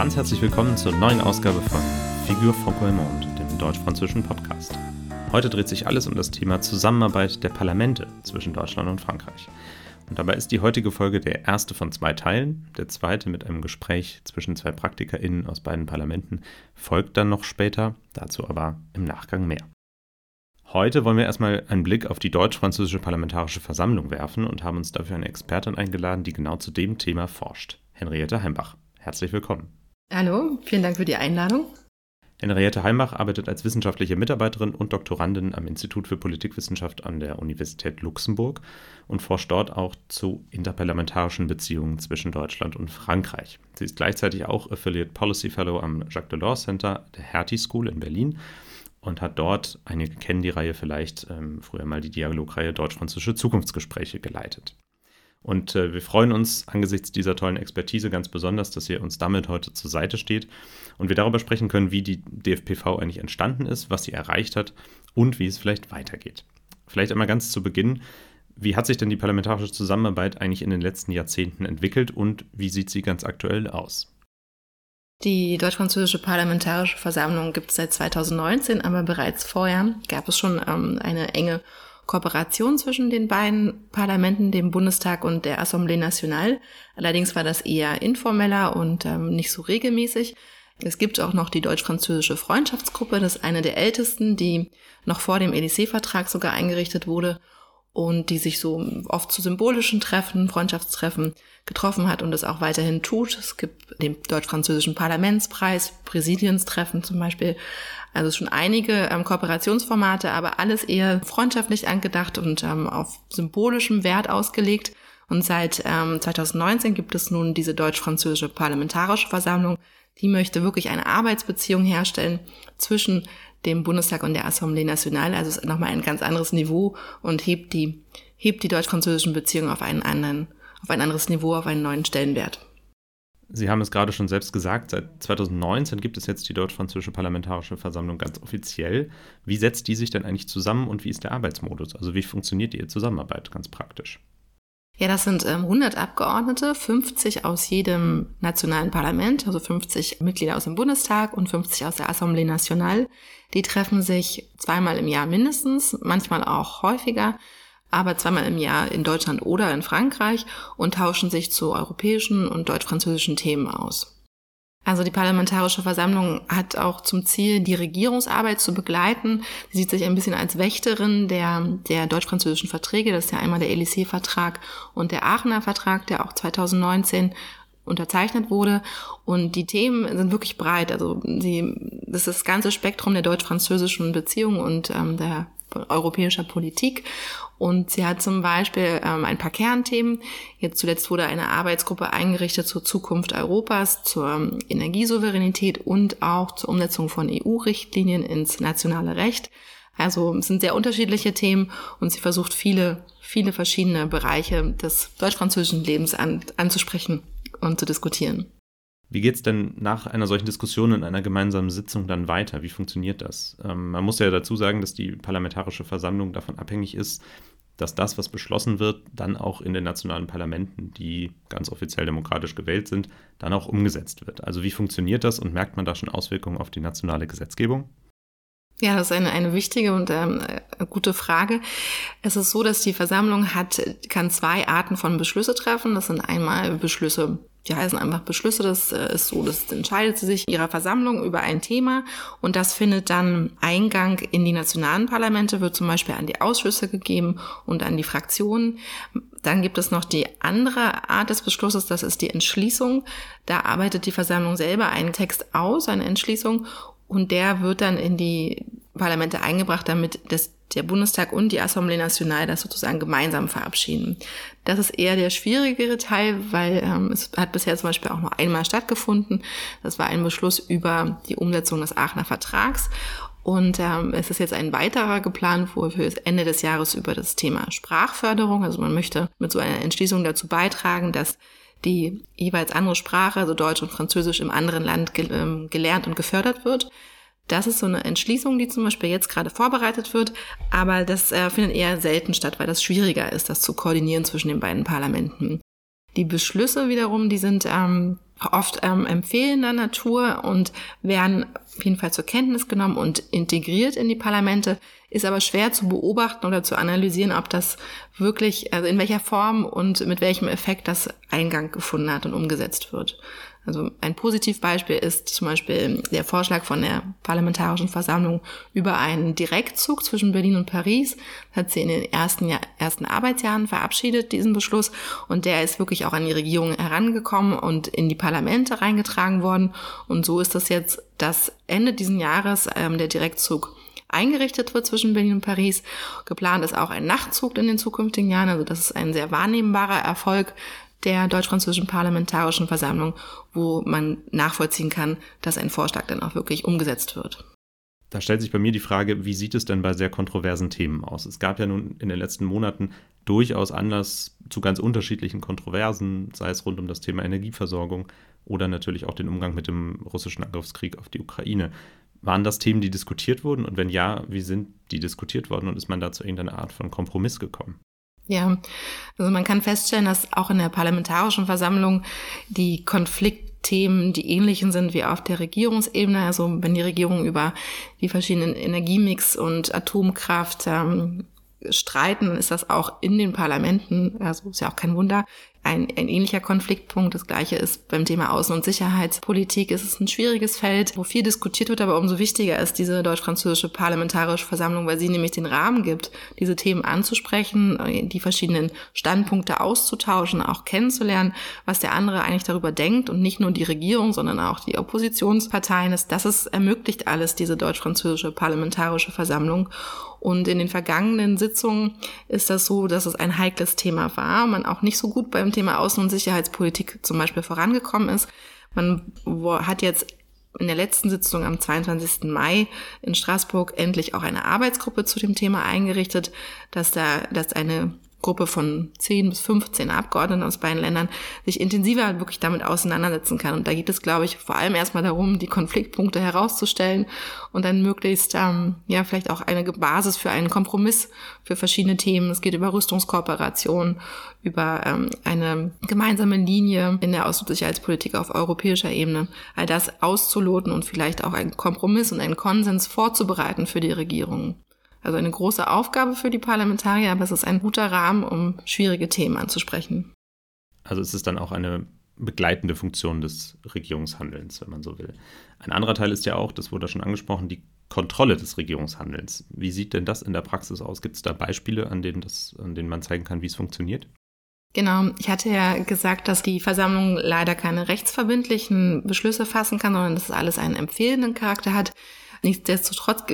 Ganz herzlich willkommen zur neuen Ausgabe von Figure Franco-Monde, dem deutsch-französischen Podcast. Heute dreht sich alles um das Thema Zusammenarbeit der Parlamente zwischen Deutschland und Frankreich. Und dabei ist die heutige Folge der erste von zwei Teilen. Der zweite mit einem Gespräch zwischen zwei PraktikerInnen aus beiden Parlamenten folgt dann noch später, dazu aber im Nachgang mehr. Heute wollen wir erstmal einen Blick auf die deutsch-französische Parlamentarische Versammlung werfen und haben uns dafür eine Expertin eingeladen, die genau zu dem Thema forscht. Henriette Heimbach. Herzlich willkommen. Hallo, vielen Dank für die Einladung. Henriette Heimbach arbeitet als wissenschaftliche Mitarbeiterin und Doktorandin am Institut für Politikwissenschaft an der Universität Luxemburg und forscht dort auch zu interparlamentarischen Beziehungen zwischen Deutschland und Frankreich. Sie ist gleichzeitig auch Affiliate Policy Fellow am Jacques Delors Center der Hertie School in Berlin und hat dort, einige kennen die Reihe vielleicht, ähm, früher mal die Dialogreihe Deutsch-Französische Zukunftsgespräche geleitet. Und äh, wir freuen uns angesichts dieser tollen Expertise ganz besonders, dass ihr uns damit heute zur Seite steht und wir darüber sprechen können, wie die DFPV eigentlich entstanden ist, was sie erreicht hat und wie es vielleicht weitergeht. Vielleicht einmal ganz zu Beginn, wie hat sich denn die parlamentarische Zusammenarbeit eigentlich in den letzten Jahrzehnten entwickelt und wie sieht sie ganz aktuell aus? Die Deutsch-Französische Parlamentarische Versammlung gibt es seit 2019, aber bereits vorher gab es schon ähm, eine enge Kooperation zwischen den beiden Parlamenten, dem Bundestag und der Assemblée Nationale. Allerdings war das eher informeller und ähm, nicht so regelmäßig. Es gibt auch noch die deutsch-französische Freundschaftsgruppe, das ist eine der ältesten, die noch vor dem Élysée-Vertrag sogar eingerichtet wurde und die sich so oft zu symbolischen Treffen, Freundschaftstreffen getroffen hat und es auch weiterhin tut. Es gibt den deutsch-französischen Parlamentspreis, Präsidienstreffen zum Beispiel. Also schon einige ähm, Kooperationsformate, aber alles eher freundschaftlich angedacht und ähm, auf symbolischem Wert ausgelegt. Und seit ähm, 2019 gibt es nun diese deutsch-französische Parlamentarische Versammlung. Die möchte wirklich eine Arbeitsbeziehung herstellen zwischen dem Bundestag und der Assemblée Nationale. Also es ist nochmal ein ganz anderes Niveau und hebt die, hebt die deutsch-französischen Beziehungen auf einen anderen, auf ein anderes Niveau, auf einen neuen Stellenwert. Sie haben es gerade schon selbst gesagt, seit 2019 gibt es jetzt die Deutsch-Französische Parlamentarische Versammlung ganz offiziell. Wie setzt die sich denn eigentlich zusammen und wie ist der Arbeitsmodus? Also wie funktioniert die Zusammenarbeit ganz praktisch? Ja, das sind ähm, 100 Abgeordnete, 50 aus jedem nationalen Parlament, also 50 Mitglieder aus dem Bundestag und 50 aus der Assemblée Nationale. Die treffen sich zweimal im Jahr mindestens, manchmal auch häufiger, aber zweimal im Jahr in Deutschland oder in Frankreich und tauschen sich zu europäischen und deutsch-französischen Themen aus. Also die Parlamentarische Versammlung hat auch zum Ziel, die Regierungsarbeit zu begleiten. Sie sieht sich ein bisschen als Wächterin der, der deutsch-französischen Verträge. Das ist ja einmal der Élysée-Vertrag und der Aachener Vertrag, der auch 2019 unterzeichnet wurde. Und die Themen sind wirklich breit. Also sie, das ist das ganze Spektrum der deutsch-französischen Beziehungen und ähm, der europäischer Politik. Und sie hat zum Beispiel ähm, ein paar Kernthemen. Jetzt zuletzt wurde eine Arbeitsgruppe eingerichtet zur Zukunft Europas, zur ähm, Energiesouveränität und auch zur Umsetzung von EU-Richtlinien ins nationale Recht. Also es sind sehr unterschiedliche Themen und sie versucht viele, viele verschiedene Bereiche des deutsch-französischen Lebens an, anzusprechen und zu diskutieren. Wie geht es denn nach einer solchen Diskussion in einer gemeinsamen Sitzung dann weiter? Wie funktioniert das? Ähm, man muss ja dazu sagen, dass die Parlamentarische Versammlung davon abhängig ist, dass das, was beschlossen wird, dann auch in den nationalen Parlamenten, die ganz offiziell demokratisch gewählt sind, dann auch umgesetzt wird. Also wie funktioniert das und merkt man da schon Auswirkungen auf die nationale Gesetzgebung? Ja, das ist eine, eine wichtige und ähm, gute Frage. Es ist so, dass die Versammlung hat, kann zwei Arten von Beschlüsse treffen. Das sind einmal Beschlüsse die heißen einfach Beschlüsse. Das äh, ist so, das entscheidet sie sich ihrer Versammlung über ein Thema und das findet dann Eingang in die nationalen Parlamente, wird zum Beispiel an die Ausschüsse gegeben und an die Fraktionen. Dann gibt es noch die andere Art des Beschlusses, das ist die Entschließung. Da arbeitet die Versammlung selber einen Text aus, eine Entschließung und der wird dann in die Parlamente eingebracht, damit das der Bundestag und die Assemblée Nationale das sozusagen gemeinsam verabschieden. Das ist eher der schwierigere Teil, weil ähm, es hat bisher zum Beispiel auch nur einmal stattgefunden. Das war ein Beschluss über die Umsetzung des Aachener Vertrags. Und ähm, es ist jetzt ein weiterer geplant, wo das Ende des Jahres über das Thema Sprachförderung, also man möchte mit so einer Entschließung dazu beitragen, dass die jeweils andere Sprache, also Deutsch und Französisch im anderen Land ähm, gelernt und gefördert wird. Das ist so eine Entschließung, die zum Beispiel jetzt gerade vorbereitet wird, aber das äh, findet eher selten statt, weil das schwieriger ist, das zu koordinieren zwischen den beiden Parlamenten. Die Beschlüsse wiederum, die sind ähm, oft ähm, empfehlender Natur und werden auf jeden Fall zur Kenntnis genommen und integriert in die Parlamente, ist aber schwer zu beobachten oder zu analysieren, ob das wirklich, also in welcher Form und mit welchem Effekt das Eingang gefunden hat und umgesetzt wird. Also ein Positivbeispiel ist zum Beispiel der Vorschlag von der Parlamentarischen Versammlung über einen Direktzug zwischen Berlin und Paris. Das hat sie in den ersten, Jahr, ersten Arbeitsjahren verabschiedet, diesen Beschluss. Und der ist wirklich auch an die Regierung herangekommen und in die Parlamente reingetragen worden. Und so ist das jetzt, dass Ende diesen Jahres ähm, der Direktzug eingerichtet wird zwischen Berlin und Paris. Geplant ist auch ein Nachtzug in den zukünftigen Jahren. Also das ist ein sehr wahrnehmbarer Erfolg der Deutsch-Französischen Parlamentarischen Versammlung, wo man nachvollziehen kann, dass ein Vorschlag dann auch wirklich umgesetzt wird. Da stellt sich bei mir die Frage, wie sieht es denn bei sehr kontroversen Themen aus? Es gab ja nun in den letzten Monaten durchaus Anlass zu ganz unterschiedlichen Kontroversen, sei es rund um das Thema Energieversorgung oder natürlich auch den Umgang mit dem russischen Angriffskrieg auf die Ukraine. Waren das Themen, die diskutiert wurden? Und wenn ja, wie sind die diskutiert worden und ist man da zu irgendeiner Art von Kompromiss gekommen? Ja, also man kann feststellen, dass auch in der Parlamentarischen Versammlung die Konfliktthemen die ähnlichen sind wie auf der Regierungsebene. Also wenn die Regierung über die verschiedenen Energiemix und Atomkraft ähm, streiten, ist das auch in den Parlamenten, also ist ja auch kein Wunder, ein, ein ähnlicher Konfliktpunkt. Das gleiche ist beim Thema Außen- und Sicherheitspolitik. Es ist ein schwieriges Feld, wo viel diskutiert wird, aber umso wichtiger ist diese deutsch-französische Parlamentarische Versammlung, weil sie nämlich den Rahmen gibt, diese Themen anzusprechen, die verschiedenen Standpunkte auszutauschen, auch kennenzulernen, was der andere eigentlich darüber denkt und nicht nur die Regierung, sondern auch die Oppositionsparteien. Das ist ermöglicht alles, diese deutsch-französische Parlamentarische Versammlung. Und in den vergangenen Sitzungen ist das so, dass es ein heikles Thema war, man auch nicht so gut beim Thema Außen- und Sicherheitspolitik zum Beispiel vorangekommen ist. Man hat jetzt in der letzten Sitzung am 22. Mai in Straßburg endlich auch eine Arbeitsgruppe zu dem Thema eingerichtet, dass da, dass eine Gruppe von 10 bis 15 Abgeordneten aus beiden Ländern sich intensiver wirklich damit auseinandersetzen kann. Und da geht es, glaube ich, vor allem erstmal darum, die Konfliktpunkte herauszustellen und dann möglichst, ähm, ja, vielleicht auch eine Basis für einen Kompromiss für verschiedene Themen. Es geht über Rüstungskooperation, über ähm, eine gemeinsame Linie in der Außen- und Sicherheitspolitik auf europäischer Ebene. All das auszuloten und vielleicht auch einen Kompromiss und einen Konsens vorzubereiten für die Regierung. Also eine große Aufgabe für die Parlamentarier, aber es ist ein guter Rahmen, um schwierige Themen anzusprechen. Also es ist dann auch eine begleitende Funktion des Regierungshandelns, wenn man so will. Ein anderer Teil ist ja auch, das wurde schon angesprochen, die Kontrolle des Regierungshandelns. Wie sieht denn das in der Praxis aus? Gibt es da Beispiele, an denen, das, an denen man zeigen kann, wie es funktioniert? Genau, ich hatte ja gesagt, dass die Versammlung leider keine rechtsverbindlichen Beschlüsse fassen kann, sondern dass es alles einen empfehlenden Charakter hat. Nichtsdestotrotz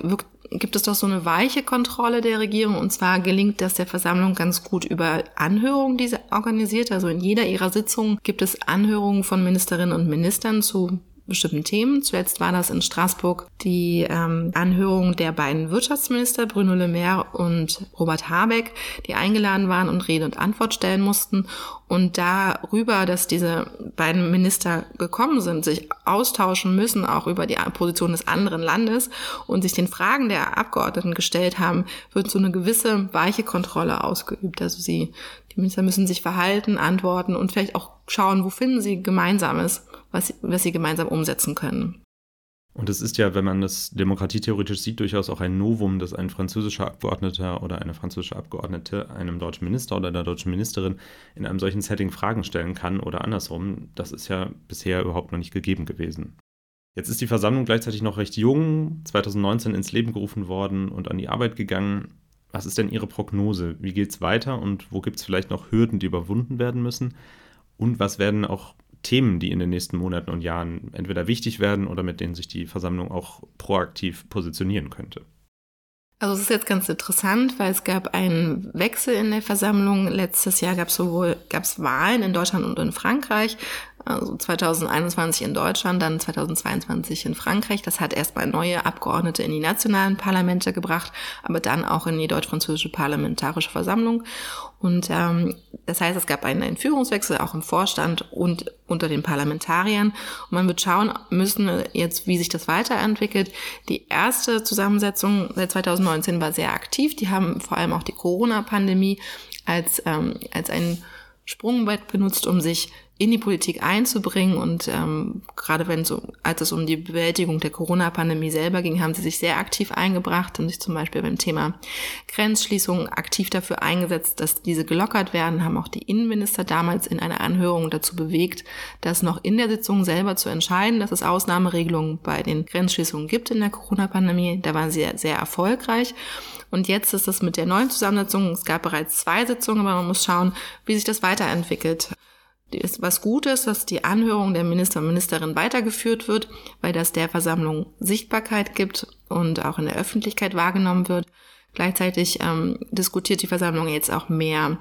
gibt es doch so eine weiche Kontrolle der Regierung. Und zwar gelingt das der Versammlung ganz gut über Anhörungen, die sie organisiert. Also in jeder ihrer Sitzungen gibt es Anhörungen von Ministerinnen und Ministern zu bestimmten Themen. Zuletzt war das in Straßburg die ähm, Anhörung der beiden Wirtschaftsminister, Bruno Le Maire und Robert Habeck, die eingeladen waren und Rede und Antwort stellen mussten. Und darüber, dass diese beiden Minister gekommen sind, sich austauschen müssen, auch über die Position des anderen Landes und sich den Fragen der Abgeordneten gestellt haben, wird so eine gewisse weiche Kontrolle ausgeübt. Also sie, die Minister müssen sich verhalten, antworten und vielleicht auch schauen, wo finden sie Gemeinsames was, was sie gemeinsam umsetzen können. Und es ist ja, wenn man das demokratietheoretisch sieht, durchaus auch ein Novum, dass ein französischer Abgeordneter oder eine französische Abgeordnete einem deutschen Minister oder einer deutschen Ministerin in einem solchen Setting Fragen stellen kann oder andersrum. Das ist ja bisher überhaupt noch nicht gegeben gewesen. Jetzt ist die Versammlung gleichzeitig noch recht jung, 2019 ins Leben gerufen worden und an die Arbeit gegangen. Was ist denn Ihre Prognose? Wie geht es weiter und wo gibt es vielleicht noch Hürden, die überwunden werden müssen? Und was werden auch Themen, die in den nächsten Monaten und Jahren entweder wichtig werden oder mit denen sich die Versammlung auch proaktiv positionieren könnte. Also es ist jetzt ganz interessant, weil es gab einen Wechsel in der Versammlung. Letztes Jahr gab es sowohl gab's Wahlen in Deutschland und in Frankreich also 2021 in Deutschland, dann 2022 in Frankreich. Das hat erstmal neue Abgeordnete in die nationalen Parlamente gebracht, aber dann auch in die deutsch-französische Parlamentarische Versammlung. Und ähm, das heißt, es gab einen, einen Führungswechsel auch im Vorstand und unter den Parlamentariern. Und man wird schauen müssen jetzt, wie sich das weiterentwickelt. Die erste Zusammensetzung seit 2019 war sehr aktiv. Die haben vor allem auch die Corona-Pandemie als, ähm, als ein Sprungbrett benutzt, um sich in die Politik einzubringen. Und ähm, gerade wenn so, als es um die Bewältigung der Corona-Pandemie selber ging, haben sie sich sehr aktiv eingebracht und sich zum Beispiel beim Thema Grenzschließung aktiv dafür eingesetzt, dass diese gelockert werden, haben auch die Innenminister damals in einer Anhörung dazu bewegt, das noch in der Sitzung selber zu entscheiden, dass es Ausnahmeregelungen bei den Grenzschließungen gibt in der Corona-Pandemie. Da waren sie sehr erfolgreich. Und jetzt ist es mit der neuen Zusammensetzung, es gab bereits zwei Sitzungen, aber man muss schauen, wie sich das weiterentwickelt ist was Gutes, dass die Anhörung der Minister und Ministerin weitergeführt wird, weil das der Versammlung Sichtbarkeit gibt und auch in der Öffentlichkeit wahrgenommen wird. Gleichzeitig ähm, diskutiert die Versammlung jetzt auch mehr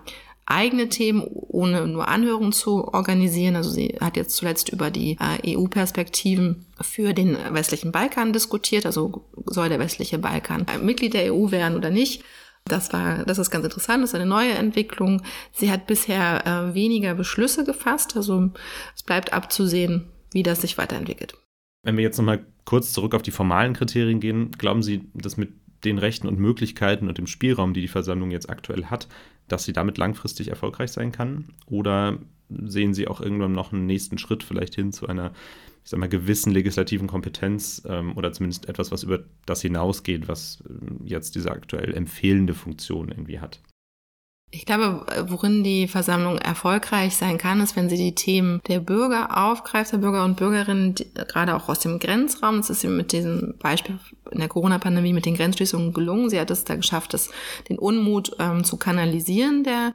eigene Themen, ohne nur Anhörungen zu organisieren. Also sie hat jetzt zuletzt über die äh, EU-Perspektiven für den westlichen Balkan diskutiert. Also soll der westliche Balkan Mitglied der EU werden oder nicht? Das war, das ist ganz interessant, das ist eine neue Entwicklung. Sie hat bisher äh, weniger Beschlüsse gefasst, also es bleibt abzusehen, wie das sich weiterentwickelt. Wenn wir jetzt nochmal kurz zurück auf die formalen Kriterien gehen, glauben Sie, dass mit den Rechten und Möglichkeiten und dem Spielraum, die die Versammlung jetzt aktuell hat, dass sie damit langfristig erfolgreich sein kann? Oder sehen Sie auch irgendwann noch einen nächsten Schritt vielleicht hin zu einer ich sag mal, gewissen legislativen Kompetenz ähm, oder zumindest etwas, was über das hinausgeht, was äh, jetzt diese aktuell empfehlende Funktion irgendwie hat. Ich glaube, worin die Versammlung erfolgreich sein kann, ist, wenn sie die Themen der Bürger aufgreift, der Bürger und Bürgerinnen, die, gerade auch aus dem Grenzraum. Das ist sie mit diesem Beispiel in der Corona-Pandemie mit den Grenzschließungen gelungen. Sie hat es da geschafft, das, den Unmut ähm, zu kanalisieren der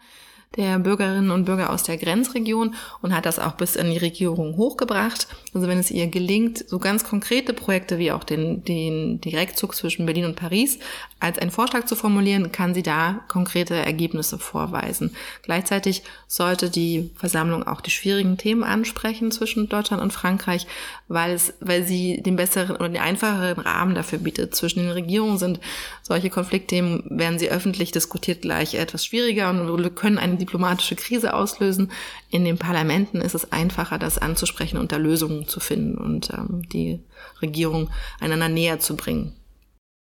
der Bürgerinnen und Bürger aus der Grenzregion und hat das auch bis in die Regierung hochgebracht. Also wenn es ihr gelingt, so ganz konkrete Projekte wie auch den, den Direktzug zwischen Berlin und Paris als einen Vorschlag zu formulieren, kann sie da konkrete Ergebnisse vorweisen. Gleichzeitig sollte die Versammlung auch die schwierigen Themen ansprechen zwischen Deutschland und Frankreich, weil es, weil sie den besseren oder den einfacheren Rahmen dafür bietet. Zwischen den Regierungen sind solche Konfliktthemen, werden sie öffentlich diskutiert, gleich etwas schwieriger und können eine diplomatische Krise auslösen. In den Parlamenten ist es einfacher, das anzusprechen und da Lösungen zu finden und ähm, die Regierung einander näher zu bringen.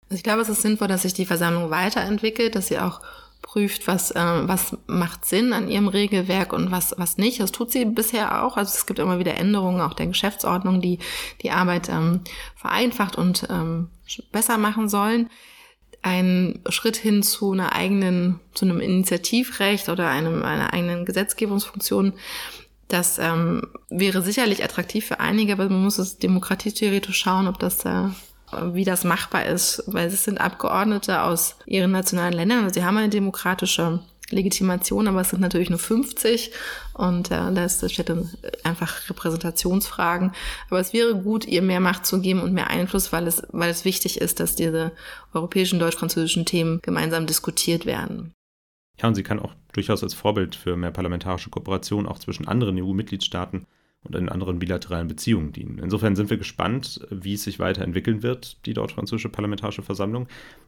Also ich glaube, es ist sinnvoll, dass sich die Versammlung weiterentwickelt, dass sie auch prüft, was, äh, was macht Sinn an ihrem Regelwerk und was, was nicht. Das tut sie bisher auch. Also es gibt immer wieder Änderungen auch der Geschäftsordnung, die die Arbeit ähm, vereinfacht und ähm, besser machen sollen ein Schritt hin zu einer eigenen, zu einem Initiativrecht oder einem, einer eigenen Gesetzgebungsfunktion. Das ähm, wäre sicherlich attraktiv für einige, aber man muss es demokratietheoretisch schauen, ob das äh, wie das machbar ist, weil es sind Abgeordnete aus ihren nationalen Ländern, also sie haben eine demokratische Legitimation, aber es sind natürlich nur 50 und äh, da ist, steht dann einfach Repräsentationsfragen. Aber es wäre gut, ihr mehr Macht zu geben und mehr Einfluss, weil es, weil es wichtig ist, dass diese europäischen deutsch-französischen Themen gemeinsam diskutiert werden. Ja, und sie kann auch durchaus als Vorbild für mehr parlamentarische Kooperation auch zwischen anderen EU-Mitgliedstaaten und in anderen bilateralen Beziehungen dienen. Insofern sind wir gespannt, wie es sich weiterentwickeln wird, die deutsch-französische Parlamentarische Versammlung.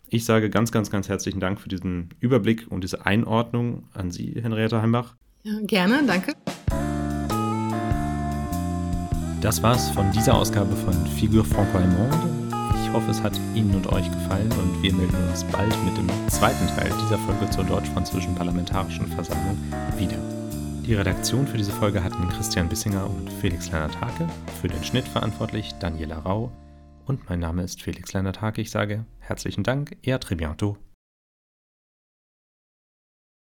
Ich sage ganz, ganz, ganz herzlichen Dank für diesen Überblick und diese Einordnung an Sie, Henriette Heimbach. Ja, gerne, danke. Das war's von dieser Ausgabe von Figure Franco-Allemande. Ich hoffe, es hat Ihnen und euch gefallen und wir melden uns bald mit dem zweiten Teil dieser Folge zur deutsch-französischen Parlamentarischen Versammlung wieder. Die Redaktion für diese Folge hatten Christian Bissinger und Felix Lennart-Hake, für den Schnitt verantwortlich Daniela Rau und mein Name ist Felix Lennart-Hake. Ich sage herzlichen Dank, et à très bientôt.